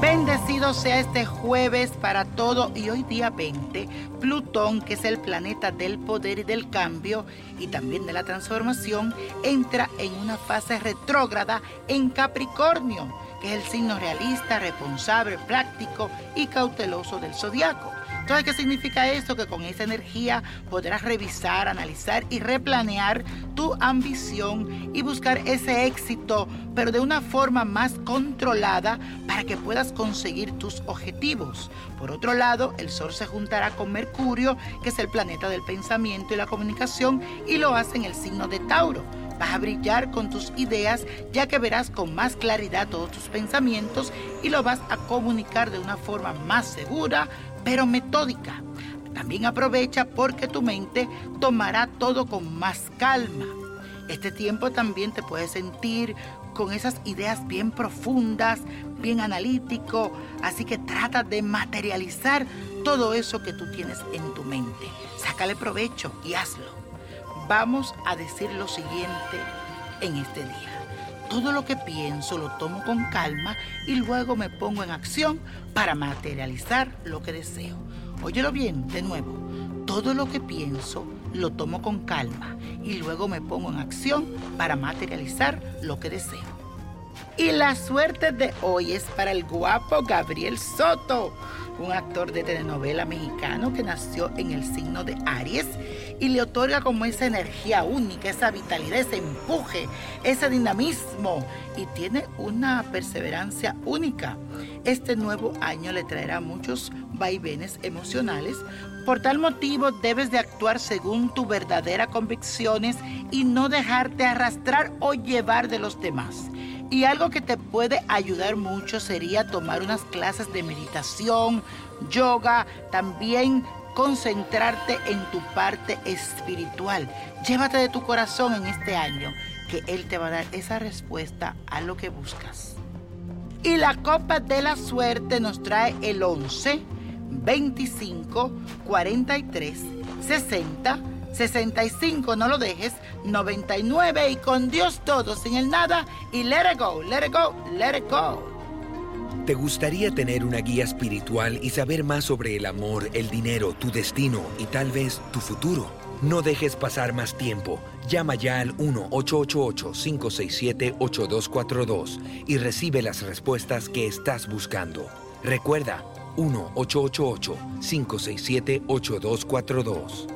Bienvenido sea este jueves para todo y hoy día 20, Plutón, que es el planeta del poder y del cambio y también de la transformación, entra en una fase retrógrada en Capricornio, es el signo realista, responsable, práctico y cauteloso del zodiaco. Entonces, ¿qué significa esto? Que con esa energía podrás revisar, analizar y replanear tu ambición y buscar ese éxito, pero de una forma más controlada para que puedas conseguir tus objetivos. Por otro lado, el Sol se juntará con Mercurio, que es el planeta del pensamiento y la comunicación, y lo hace en el signo de Tauro. Vas a brillar con tus ideas ya que verás con más claridad todos tus pensamientos y lo vas a comunicar de una forma más segura, pero metódica. También aprovecha porque tu mente tomará todo con más calma. Este tiempo también te puedes sentir con esas ideas bien profundas, bien analítico, así que trata de materializar todo eso que tú tienes en tu mente. Sácale provecho y hazlo. Vamos a decir lo siguiente en este día. Todo lo que pienso lo tomo con calma y luego me pongo en acción para materializar lo que deseo. Óyelo bien, de nuevo. Todo lo que pienso lo tomo con calma y luego me pongo en acción para materializar lo que deseo. Y la suerte de hoy es para el guapo Gabriel Soto, un actor de telenovela mexicano que nació en el signo de Aries y le otorga como esa energía única, esa vitalidad, ese empuje, ese dinamismo y tiene una perseverancia única. Este nuevo año le traerá muchos vaivenes emocionales. Por tal motivo debes de actuar según tus verdaderas convicciones y no dejarte arrastrar o llevar de los demás. Y algo que te puede ayudar mucho sería tomar unas clases de meditación, yoga, también concentrarte en tu parte espiritual. Llévate de tu corazón en este año que Él te va a dar esa respuesta a lo que buscas. Y la copa de la suerte nos trae el 11, 25, 43, 60, 65, no lo dejes, 99 y con Dios todo, sin el nada y let it go, let it go, let it go. ¿Te gustaría tener una guía espiritual y saber más sobre el amor, el dinero, tu destino y tal vez tu futuro? No dejes pasar más tiempo. Llama ya al 1-888-567-8242 y recibe las respuestas que estás buscando. Recuerda, 1-888-567-8242.